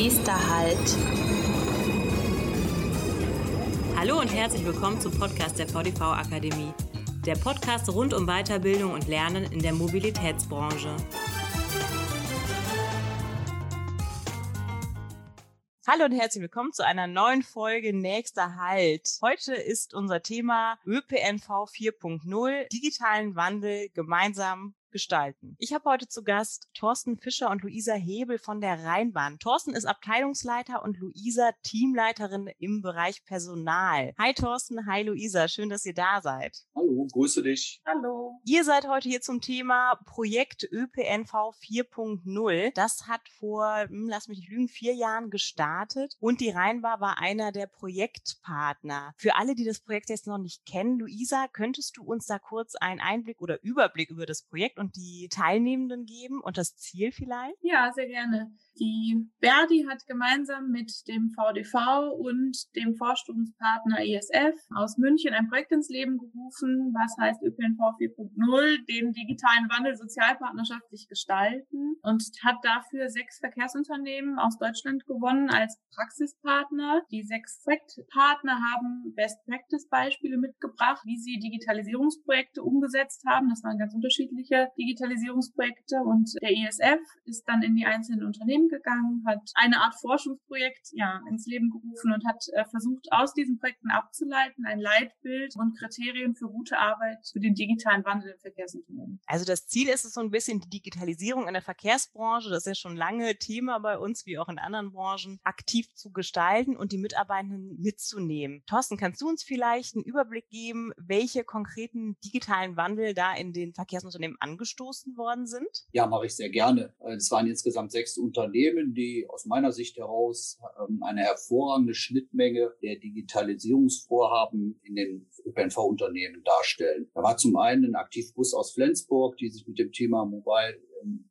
Nächster Halt. Hallo und herzlich willkommen zum Podcast der VDV Akademie. Der Podcast rund um Weiterbildung und Lernen in der Mobilitätsbranche. Hallo und herzlich willkommen zu einer neuen Folge Nächster Halt. Heute ist unser Thema ÖPNV 4.0, digitalen Wandel gemeinsam gestalten. Ich habe heute zu Gast Thorsten Fischer und Luisa Hebel von der Rheinbahn. Thorsten ist Abteilungsleiter und Luisa Teamleiterin im Bereich Personal. Hi Thorsten, hi Luisa, schön, dass ihr da seid. Hallo, grüße dich. Hallo. Ihr seid heute hier zum Thema Projekt ÖPNV 4.0. Das hat vor, hm, lass mich nicht lügen, vier Jahren gestartet und die Rheinbahn war einer der Projektpartner. Für alle, die das Projekt jetzt noch nicht kennen, Luisa, könntest du uns da kurz einen Einblick oder Überblick über das Projekt und die Teilnehmenden geben und das Ziel vielleicht? Ja, sehr gerne. Die Verdi hat gemeinsam mit dem VDV und dem Forschungspartner ESF aus München ein Projekt ins Leben gerufen, was heißt ÖPNV 4.0, den digitalen Wandel sozialpartnerschaftlich gestalten und hat dafür sechs Verkehrsunternehmen aus Deutschland gewonnen als Praxispartner. Die sechs Projektpartner haben Best Practice Beispiele mitgebracht, wie sie Digitalisierungsprojekte umgesetzt haben. Das waren ganz unterschiedliche Digitalisierungsprojekte und der ESF ist dann in die einzelnen Unternehmen gegangen, hat eine Art Forschungsprojekt ja, ins Leben gerufen und hat äh, versucht, aus diesen Projekten abzuleiten, ein Leitbild und Kriterien für gute Arbeit für den digitalen Wandel im Verkehrsunternehmen. Also das Ziel ist es so ein bisschen die Digitalisierung in der Verkehrsbranche, das ist ja schon lange Thema bei uns, wie auch in anderen Branchen, aktiv zu gestalten und die Mitarbeitenden mitzunehmen. Thorsten, kannst du uns vielleicht einen Überblick geben, welche konkreten digitalen Wandel da in den Verkehrsunternehmen angestoßen worden sind? Ja, mache ich sehr gerne. Es waren insgesamt sechs Unternehmen Unternehmen, die aus meiner Sicht heraus ähm, eine hervorragende Schnittmenge der Digitalisierungsvorhaben in den ÖPNV-Unternehmen darstellen. Da war zum einen ein Aktivbus aus Flensburg, die sich mit dem Thema Mobile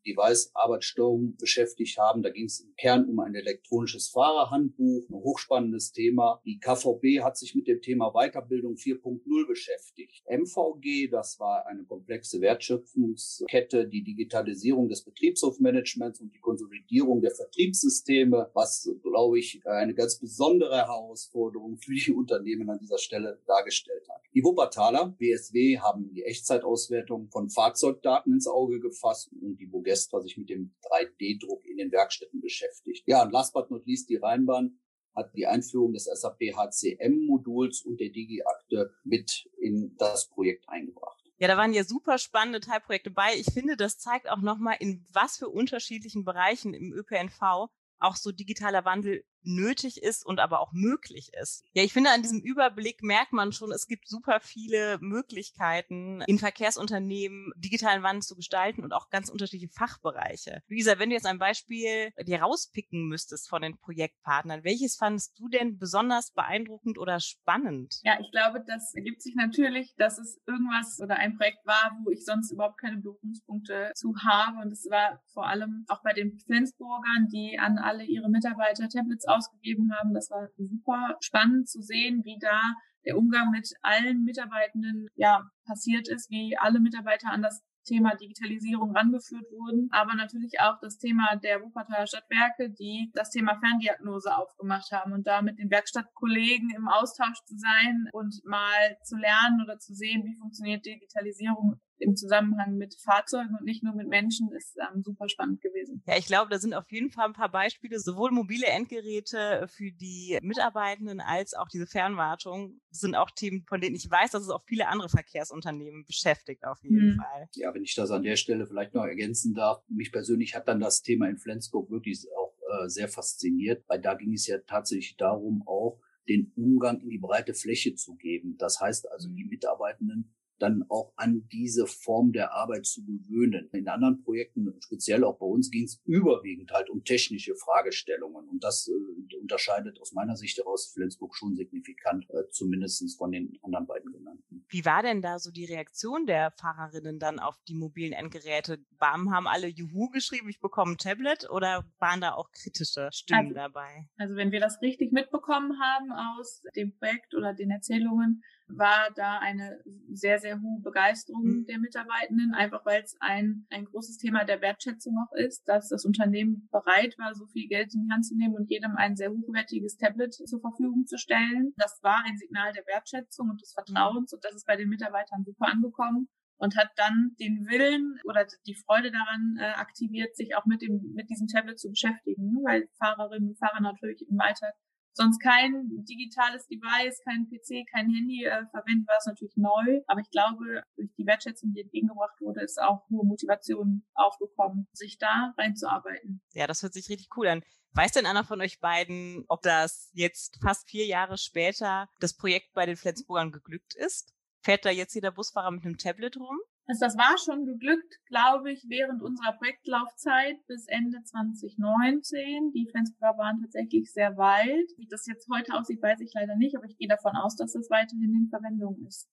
Device-Arbeitssteuerung beschäftigt haben. Da ging es im Kern um ein elektronisches Fahrerhandbuch, ein hochspannendes Thema. Die KVB hat sich mit dem Thema Weiterbildung 4.0 beschäftigt. MVG, das war eine komplexe Wertschöpfungskette, die Digitalisierung des Betriebshofmanagements und die Konsolidierung der Vertriebssysteme, was, glaube ich, eine ganz besondere Herausforderung für die Unternehmen an dieser Stelle dargestellt hat. Die Wuppertaler BSW haben die Echtzeitauswertung von Fahrzeugdaten ins Auge gefasst und die Bogestra sich mit dem 3D-Druck in den Werkstätten beschäftigt. Ja, und last but not least, die Rheinbahn hat die Einführung des SAP HCM-Moduls und der Digi-Akte mit in das Projekt eingebracht. Ja, da waren ja super spannende Teilprojekte bei. Ich finde, das zeigt auch nochmal, in was für unterschiedlichen Bereichen im ÖPNV auch so digitaler Wandel nötig ist und aber auch möglich ist. Ja, ich finde, an diesem Überblick merkt man schon, es gibt super viele Möglichkeiten, in Verkehrsunternehmen digitalen Wandel zu gestalten und auch ganz unterschiedliche Fachbereiche. Luisa, wenn du jetzt ein Beispiel dir rauspicken müsstest von den Projektpartnern, welches fandest du denn besonders beeindruckend oder spannend? Ja, ich glaube, das ergibt sich natürlich, dass es irgendwas oder ein Projekt war, wo ich sonst überhaupt keine Berührungspunkte zu habe. Und es war vor allem auch bei den Flensburgern, die an alle ihre Mitarbeiter Tablets ausgegeben haben. Das war super spannend zu sehen, wie da der Umgang mit allen Mitarbeitenden ja passiert ist, wie alle Mitarbeiter an das Thema Digitalisierung rangeführt wurden, aber natürlich auch das Thema der Wuppertaler Stadtwerke, die das Thema Ferndiagnose aufgemacht haben und da mit den Werkstattkollegen im Austausch zu sein und mal zu lernen oder zu sehen, wie funktioniert Digitalisierung im Zusammenhang mit Fahrzeugen und nicht nur mit Menschen ist ähm, super spannend gewesen. Ja, ich glaube, da sind auf jeden Fall ein paar Beispiele, sowohl mobile Endgeräte für die Mitarbeitenden als auch diese Fernwartung sind auch Themen, von denen ich weiß, dass es auch viele andere Verkehrsunternehmen beschäftigt auf jeden mhm. Fall. Ja, wenn ich das an der Stelle vielleicht noch ergänzen darf, mich persönlich hat dann das Thema in Flensburg wirklich auch äh, sehr fasziniert, weil da ging es ja tatsächlich darum, auch den Umgang in die breite Fläche zu geben. Das heißt also, die mhm. Mitarbeitenden dann auch an diese Form der Arbeit zu gewöhnen. In anderen Projekten, speziell auch bei uns, ging es überwiegend halt um technische Fragestellungen. Und das äh, unterscheidet aus meiner Sicht heraus Flensburg schon signifikant, äh, zumindest von den anderen beiden genannten. Wie war denn da so die Reaktion der Fahrerinnen dann auf die mobilen Endgeräte? BAM haben alle Juhu geschrieben, ich bekomme ein Tablet oder waren da auch kritische Stimmen also, dabei? Also wenn wir das richtig mitbekommen haben aus dem Projekt oder den Erzählungen, war da eine sehr, sehr hohe Begeisterung mhm. der Mitarbeitenden, einfach weil es ein, ein großes Thema der Wertschätzung auch ist, dass das Unternehmen bereit war, so viel Geld in die Hand zu nehmen und jedem ein sehr hochwertiges Tablet zur Verfügung zu stellen. Das war ein Signal der Wertschätzung und des Vertrauens und das ist bei den Mitarbeitern super angekommen und hat dann den Willen oder die Freude daran äh, aktiviert, sich auch mit dem mit diesem Tablet zu beschäftigen, ne? weil Fahrerinnen und Fahrer natürlich im Alltag sonst kein digitales Device, kein PC, kein Handy äh, verwenden, war es natürlich neu. Aber ich glaube, durch die Wertschätzung, die entgegengebracht wurde, ist auch hohe Motivation aufgekommen, sich da reinzuarbeiten. Ja, das hört sich richtig cool an. Weiß denn einer von euch beiden, ob das jetzt fast vier Jahre später das Projekt bei den Flensburgern geglückt ist? Fährt da jetzt jeder Busfahrer mit einem Tablet rum? Also das war schon geglückt, glaube ich, während unserer Projektlaufzeit bis Ende 2019. Die Flensburger waren tatsächlich sehr weit. Wie das jetzt heute aussieht, weiß ich leider nicht, aber ich gehe davon aus, dass es weiterhin in Verwendung ist.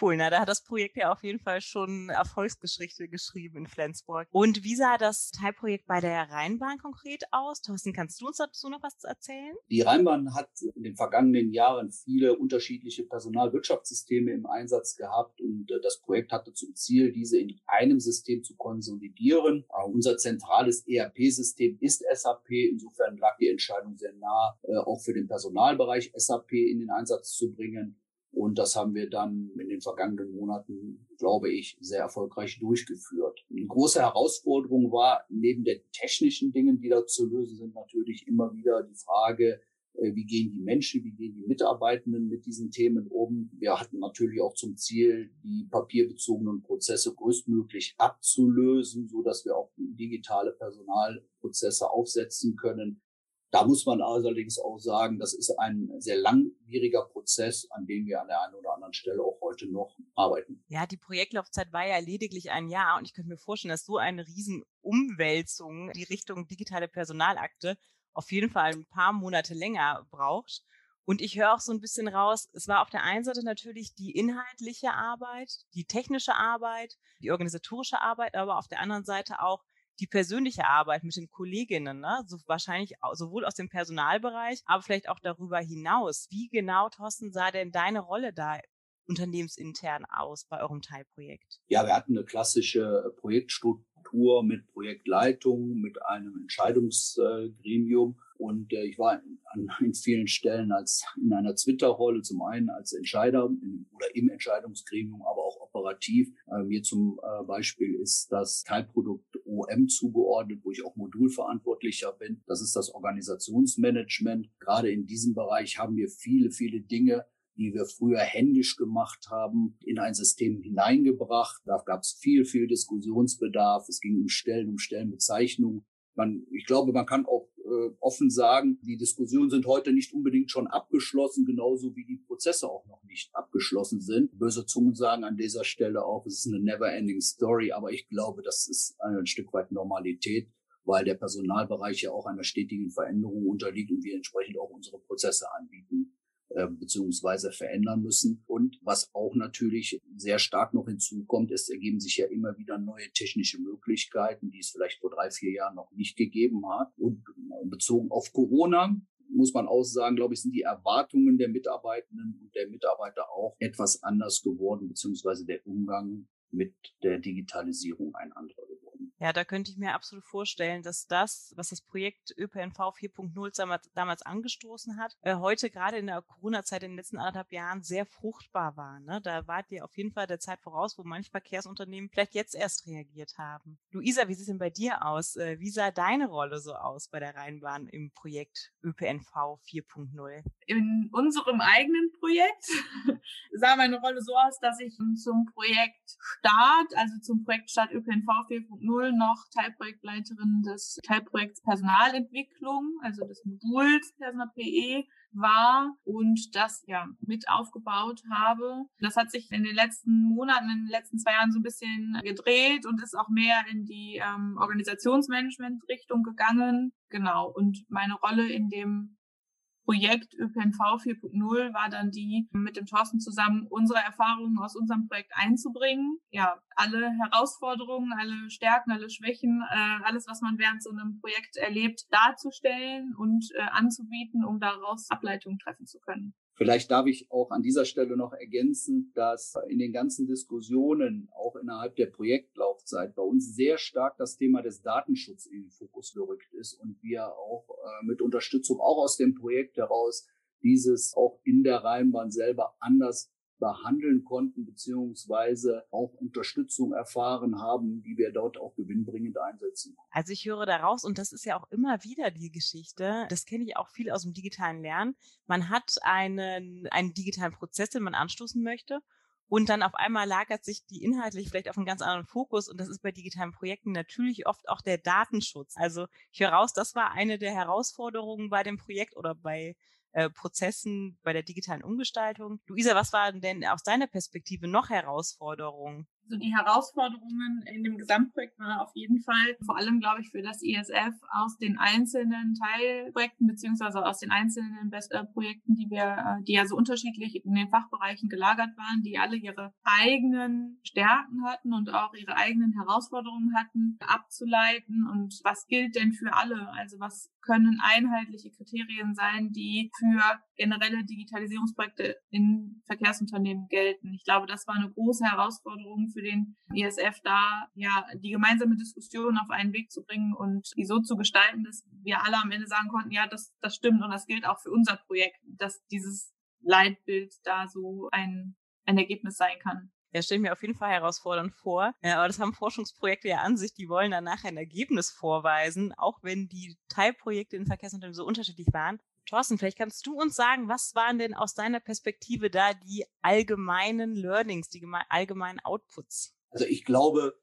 Cool, na, da hat das Projekt ja auf jeden Fall schon Erfolgsgeschichte geschrieben in Flensburg. Und wie sah das Teilprojekt bei der Rheinbahn konkret aus? Thorsten, kannst du uns dazu noch was erzählen? Die Rheinbahn hat in den vergangenen Jahren viele unterschiedliche Personalwirtschaftssysteme im Einsatz gehabt und äh, das Projekt hatte zum Ziel, diese in einem System zu konsolidieren. Äh, unser zentrales ERP-System ist SAP. Insofern lag die Entscheidung sehr nah, äh, auch für den Personalbereich SAP in den Einsatz zu bringen. Und das haben wir dann in den vergangenen Monaten, glaube ich, sehr erfolgreich durchgeführt. Eine große Herausforderung war, neben den technischen Dingen, die da zu lösen sind, natürlich immer wieder die Frage, äh, wie gehen die Menschen, wie gehen die Mitarbeitenden mit diesen Themen um. Wir hatten natürlich auch zum Ziel, die papierbezogenen Prozesse größtmöglich abzulösen, so dass wir auch digitale Personalprozesse aufsetzen können. Da muss man allerdings auch sagen, das ist ein sehr langwieriger Prozess, an dem wir an der einen oder anderen Stelle auch heute noch arbeiten. Ja, die Projektlaufzeit war ja lediglich ein Jahr und ich könnte mir vorstellen, dass so eine Riesenumwälzung die Richtung digitale Personalakte auf jeden Fall ein paar Monate länger braucht. Und ich höre auch so ein bisschen raus, es war auf der einen Seite natürlich die inhaltliche Arbeit, die technische Arbeit, die organisatorische Arbeit, aber auf der anderen Seite auch die persönliche Arbeit mit den Kolleginnen, ne? so wahrscheinlich sowohl aus dem Personalbereich, aber vielleicht auch darüber hinaus. Wie genau, Thorsten, sah denn deine Rolle da unternehmensintern aus bei eurem Teilprojekt? Ja, wir hatten eine klassische Projektstruktur mit Projektleitung, mit einem Entscheidungsgremium. Und äh, ich war an in vielen Stellen als in einer Twitter-Rolle, zum einen als Entscheider in, oder im Entscheidungsgremium, aber auch operativ. Äh, mir zum äh, Beispiel ist das Teilprodukt OM zugeordnet, wo ich auch Modulverantwortlicher bin. Das ist das Organisationsmanagement. Gerade in diesem Bereich haben wir viele, viele Dinge, die wir früher händisch gemacht haben, in ein System hineingebracht. Da gab es viel, viel Diskussionsbedarf. Es ging um Stellen, um Stellenbezeichnungen. Man, ich glaube, man kann auch äh, offen sagen, die Diskussionen sind heute nicht unbedingt schon abgeschlossen, genauso wie die Prozesse auch noch nicht abgeschlossen sind. Böse Zungen sagen an dieser Stelle auch, es ist eine never-ending Story, aber ich glaube, das ist ein Stück weit Normalität, weil der Personalbereich ja auch einer stetigen Veränderung unterliegt und wir entsprechend auch unsere Prozesse anbieten äh, beziehungsweise verändern müssen. Und was auch natürlich sehr stark noch hinzukommt, es ergeben sich ja immer wieder neue technische Möglichkeiten, die es vielleicht vor drei, vier Jahren noch nicht gegeben hat. Und bezogen auf Corona muss man auch sagen, glaube ich, sind die Erwartungen der Mitarbeitenden und der Mitarbeiter auch etwas anders geworden, beziehungsweise der Umgang mit der Digitalisierung ein anderer. Ja, da könnte ich mir absolut vorstellen, dass das, was das Projekt ÖPNV 4.0 damals angestoßen hat, äh, heute gerade in der Corona-Zeit in den letzten anderthalb Jahren sehr fruchtbar war. Ne? Da wart ihr auf jeden Fall der Zeit voraus, wo manche Verkehrsunternehmen vielleicht jetzt erst reagiert haben. Luisa, wie sieht es denn bei dir aus? Äh, wie sah deine Rolle so aus bei der Rheinbahn im Projekt ÖPNV 4.0? In unserem eigenen Projekt sah meine Rolle so aus, dass ich zum Projekt Start, also zum Projekt Start ÖPNV 4.0 noch Teilprojektleiterin des Teilprojekts Personalentwicklung, also des Moduls Personal PE war und das ja mit aufgebaut habe. Das hat sich in den letzten Monaten, in den letzten zwei Jahren so ein bisschen gedreht und ist auch mehr in die ähm, Organisationsmanagement-Richtung gegangen. Genau. Und meine Rolle in dem Projekt ÖPNV 4.0 war dann die, mit dem Thorsten zusammen unsere Erfahrungen aus unserem Projekt einzubringen. Ja, alle Herausforderungen, alle Stärken, alle Schwächen, äh, alles, was man während so einem Projekt erlebt, darzustellen und äh, anzubieten, um daraus Ableitungen treffen zu können. Vielleicht darf ich auch an dieser Stelle noch ergänzen, dass in den ganzen Diskussionen, auch innerhalb der Projektlaufzeit, bei uns sehr stark das Thema des Datenschutzes in den Fokus gerückt ist und wir auch äh, mit Unterstützung auch aus dem Projekt heraus dieses auch in der Rheinbahn selber anders behandeln konnten, beziehungsweise auch Unterstützung erfahren haben, die wir dort auch gewinnbringend einsetzen. Also ich höre daraus, und das ist ja auch immer wieder die Geschichte, das kenne ich auch viel aus dem digitalen Lernen. Man hat einen, einen digitalen Prozess, den man anstoßen möchte. Und dann auf einmal lagert sich die inhaltlich vielleicht auf einen ganz anderen Fokus. Und das ist bei digitalen Projekten natürlich oft auch der Datenschutz. Also ich höre raus, das war eine der Herausforderungen bei dem Projekt oder bei äh, Prozessen bei der digitalen Umgestaltung. Luisa, was waren denn aus deiner Perspektive noch Herausforderungen? Also die Herausforderungen in dem Gesamtprojekt waren auf jeden Fall vor allem, glaube ich, für das ISF aus den einzelnen Teilprojekten beziehungsweise aus den einzelnen Best äh, Projekten, die wir, äh, die ja so unterschiedlich in den Fachbereichen gelagert waren, die alle ihre eigenen Stärken hatten und auch ihre eigenen Herausforderungen hatten, abzuleiten und was gilt denn für alle? Also was können einheitliche Kriterien sein, die für generelle Digitalisierungsprojekte in Verkehrsunternehmen gelten. Ich glaube, das war eine große Herausforderung für den ISF, da ja die gemeinsame Diskussion auf einen Weg zu bringen und die so zu gestalten, dass wir alle am Ende sagen konnten, ja, das, das stimmt und das gilt auch für unser Projekt, dass dieses Leitbild da so ein, ein Ergebnis sein kann. Ja, stelle ich mir auf jeden Fall herausfordernd vor. Ja, aber das haben Forschungsprojekte ja an sich, die wollen danach ein Ergebnis vorweisen, auch wenn die Teilprojekte in Verkehrsunternehmen so unterschiedlich waren. Thorsten, vielleicht kannst du uns sagen, was waren denn aus deiner Perspektive da die allgemeinen Learnings, die allgemeinen Outputs? Also ich glaube,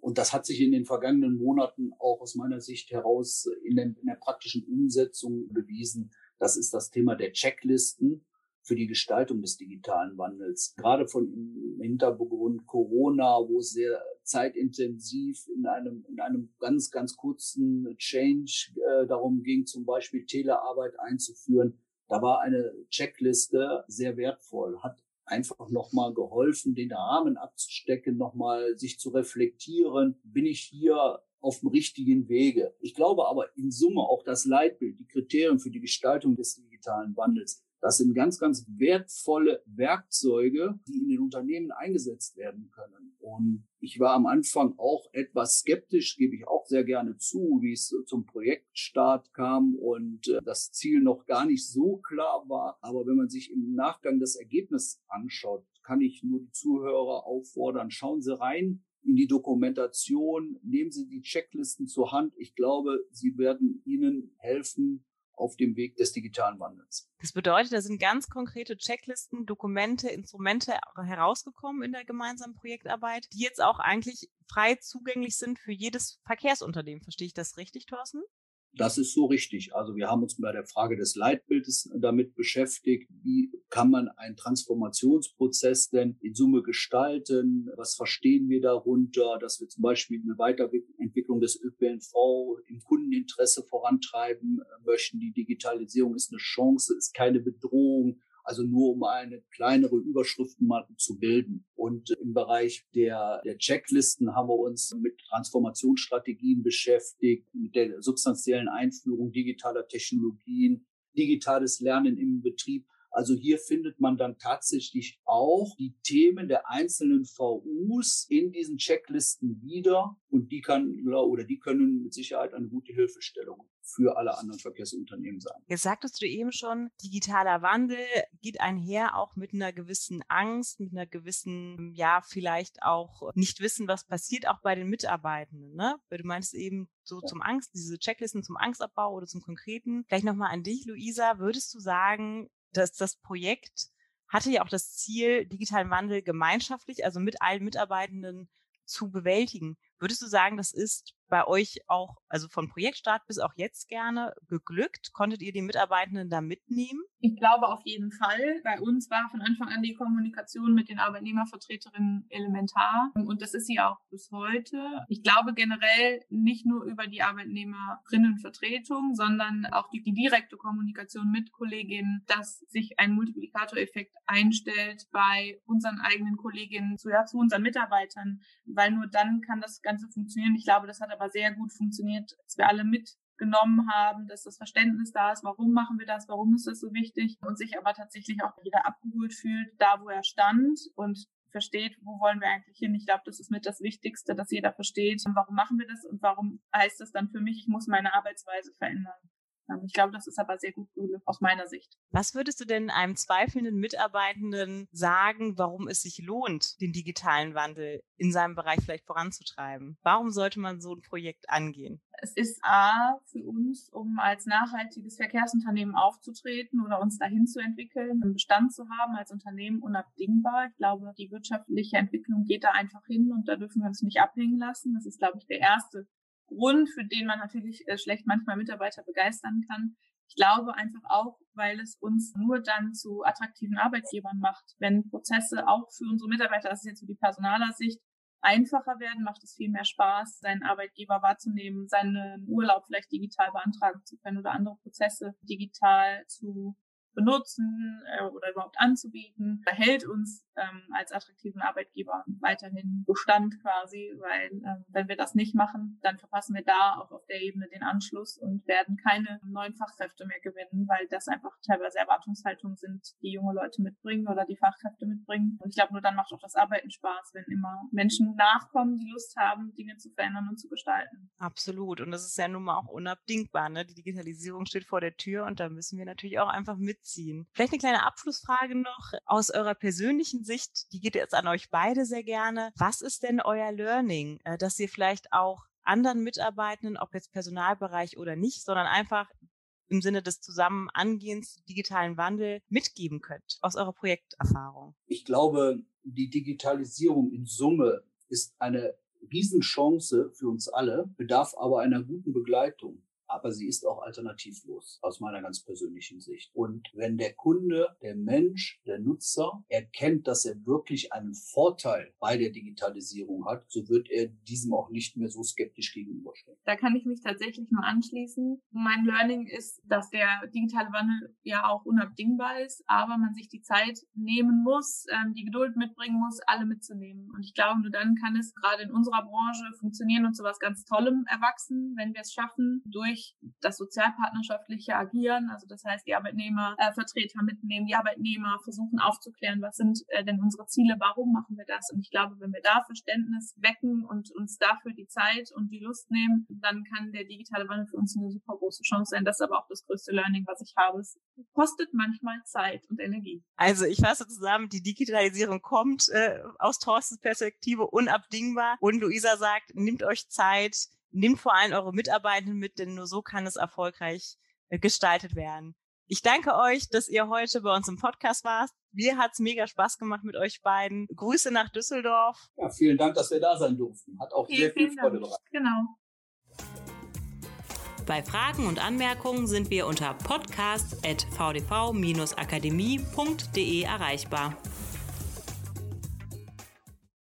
und das hat sich in den vergangenen Monaten auch aus meiner Sicht heraus in, den, in der praktischen Umsetzung bewiesen, das ist das Thema der Checklisten für die Gestaltung des digitalen Wandels. Gerade von im Hintergrund Corona, wo es sehr zeitintensiv in einem, in einem ganz, ganz kurzen Change äh, darum ging, zum Beispiel Telearbeit einzuführen. Da war eine Checkliste sehr wertvoll, hat einfach nochmal geholfen, den Rahmen abzustecken, nochmal sich zu reflektieren. Bin ich hier auf dem richtigen Wege? Ich glaube aber in Summe auch das Leitbild, die Kriterien für die Gestaltung des digitalen Wandels das sind ganz, ganz wertvolle Werkzeuge, die in den Unternehmen eingesetzt werden können. Und ich war am Anfang auch etwas skeptisch, gebe ich auch sehr gerne zu, wie es zum Projektstart kam und äh, das Ziel noch gar nicht so klar war. Aber wenn man sich im Nachgang das Ergebnis anschaut, kann ich nur die Zuhörer auffordern, schauen Sie rein in die Dokumentation, nehmen Sie die Checklisten zur Hand. Ich glaube, sie werden Ihnen helfen, auf dem Weg des digitalen Wandels. Das bedeutet, da sind ganz konkrete Checklisten, Dokumente, Instrumente herausgekommen in der gemeinsamen Projektarbeit, die jetzt auch eigentlich frei zugänglich sind für jedes Verkehrsunternehmen. Verstehe ich das richtig, Thorsten? Das ist so richtig. Also wir haben uns bei der Frage des Leitbildes damit beschäftigt. Wie kann man einen Transformationsprozess denn in Summe gestalten? Was verstehen wir darunter? Dass wir zum Beispiel eine Weiterentwicklung des ÖPNV im Kundeninteresse vorantreiben möchten. Die Digitalisierung ist eine Chance, ist keine Bedrohung also nur um eine kleinere Überschrift mal zu bilden. Und im Bereich der, der Checklisten haben wir uns mit Transformationsstrategien beschäftigt, mit der substanziellen Einführung digitaler Technologien, digitales Lernen im Betrieb. Also hier findet man dann tatsächlich auch die Themen der einzelnen VUs in diesen Checklisten wieder und die kann oder die können mit Sicherheit eine gute Hilfestellung für alle anderen Verkehrsunternehmen sein. Jetzt sagtest du eben schon, digitaler Wandel geht einher auch mit einer gewissen Angst, mit einer gewissen, ja, vielleicht auch nicht wissen, was passiert, auch bei den Mitarbeitenden, ne? Weil du meinst eben so ja. zum Angst, diese Checklisten zum Angstabbau oder zum Konkreten. Vielleicht nochmal an dich, Luisa. Würdest du sagen, dass das Projekt hatte ja auch das Ziel, digitalen Wandel gemeinschaftlich, also mit allen Mitarbeitenden zu bewältigen. Würdest du sagen, das ist bei euch auch, also von Projektstart bis auch jetzt gerne geglückt? Konntet ihr die Mitarbeitenden da mitnehmen? Ich glaube auf jeden Fall. Bei uns war von Anfang an die Kommunikation mit den Arbeitnehmervertreterinnen elementar und das ist sie auch bis heute. Ich glaube generell nicht nur über die Arbeitnehmerinnenvertretung, sondern auch die, die direkte Kommunikation mit Kolleginnen, dass sich ein Multiplikatoreffekt einstellt bei unseren eigenen Kolleginnen zu, ja, zu unseren Mitarbeitern, weil nur dann kann das Ganze funktionieren. Ich glaube, das hat aber sehr gut funktioniert, dass wir alle mit genommen haben, dass das Verständnis da ist, warum machen wir das, warum ist das so wichtig und sich aber tatsächlich auch jeder abgeholt fühlt, da wo er stand und versteht, wo wollen wir eigentlich hin. Ich glaube, das ist mit das Wichtigste, dass jeder versteht, warum machen wir das und warum heißt das dann für mich, ich muss meine Arbeitsweise verändern. Ich glaube, das ist aber sehr gut aus meiner Sicht. Was würdest du denn einem zweifelnden Mitarbeitenden sagen, warum es sich lohnt, den digitalen Wandel in seinem Bereich vielleicht voranzutreiben? Warum sollte man so ein Projekt angehen? Es ist A für uns, um als nachhaltiges Verkehrsunternehmen aufzutreten oder uns dahin zu entwickeln, einen Bestand zu haben als Unternehmen unabdingbar. Ich glaube, die wirtschaftliche Entwicklung geht da einfach hin und da dürfen wir uns nicht abhängen lassen. Das ist, glaube ich, der erste Grund, für den man natürlich äh, schlecht manchmal Mitarbeiter begeistern kann. Ich glaube einfach auch, weil es uns nur dann zu attraktiven Arbeitgebern macht. Wenn Prozesse auch für unsere Mitarbeiter, das ist jetzt so die Personalersicht, einfacher werden, macht es viel mehr Spaß, seinen Arbeitgeber wahrzunehmen, seinen Urlaub vielleicht digital beantragen zu können oder andere Prozesse digital zu benutzen äh, oder überhaupt anzubieten, behält uns ähm, als attraktiven Arbeitgeber weiterhin Bestand quasi, weil ähm, wenn wir das nicht machen, dann verpassen wir da auch auf der Ebene den Anschluss und werden keine neuen Fachkräfte mehr gewinnen, weil das einfach teilweise Erwartungshaltungen sind, die junge Leute mitbringen oder die Fachkräfte mitbringen. Und ich glaube, nur dann macht auch das Arbeiten Spaß, wenn immer Menschen nachkommen, die Lust haben, Dinge zu verändern und zu gestalten. Absolut. Und das ist ja nun mal auch unabdingbar. Ne? Die Digitalisierung steht vor der Tür und da müssen wir natürlich auch einfach mitziehen. Vielleicht eine kleine Abschlussfrage noch aus eurer persönlichen Sicht, die geht jetzt an euch beide sehr gerne. Was ist denn euer Learning, äh, dass ihr vielleicht auch anderen Mitarbeitenden, ob jetzt Personalbereich oder nicht, sondern einfach im Sinne des Zusammenangehens digitalen Wandel mitgeben könnt aus eurer Projekterfahrung? Ich glaube, die Digitalisierung in Summe ist eine Riesenchance für uns alle, bedarf aber einer guten Begleitung aber sie ist auch alternativlos aus meiner ganz persönlichen Sicht. Und wenn der Kunde, der Mensch, der Nutzer erkennt, dass er wirklich einen Vorteil bei der Digitalisierung hat, so wird er diesem auch nicht mehr so skeptisch gegenüberstehen. Da kann ich mich tatsächlich nur anschließen. Mein Learning ist, dass der digitale Wandel ja auch unabdingbar ist, aber man sich die Zeit nehmen muss, ähm, die Geduld mitbringen muss, alle mitzunehmen. Und ich glaube, nur dann kann es gerade in unserer Branche funktionieren und zu was ganz Tollem erwachsen, wenn wir es schaffen, durch durch das sozialpartnerschaftliche Agieren, also das heißt die Arbeitnehmervertreter äh, mitnehmen, die Arbeitnehmer versuchen aufzuklären, was sind äh, denn unsere Ziele, warum machen wir das? Und ich glaube, wenn wir da Verständnis wecken und uns dafür die Zeit und die Lust nehmen, dann kann der digitale Wandel für uns eine super große Chance sein. Das ist aber auch das größte Learning, was ich habe. Es kostet manchmal Zeit und Energie. Also ich fasse zusammen, die Digitalisierung kommt äh, aus Thorstens Perspektive unabdingbar und Luisa sagt, nimmt euch Zeit, Nehmt vor allem eure Mitarbeitenden mit, denn nur so kann es erfolgreich äh, gestaltet werden. Ich danke euch, dass ihr heute bei uns im Podcast wart. Mir hat's mega Spaß gemacht mit euch beiden. Grüße nach Düsseldorf. Ja, vielen Dank, dass wir da sein durften. Hat auch vielen, sehr viel Freude bereitet. Genau. Bei Fragen und Anmerkungen sind wir unter podcast.vdv-akademie.de erreichbar.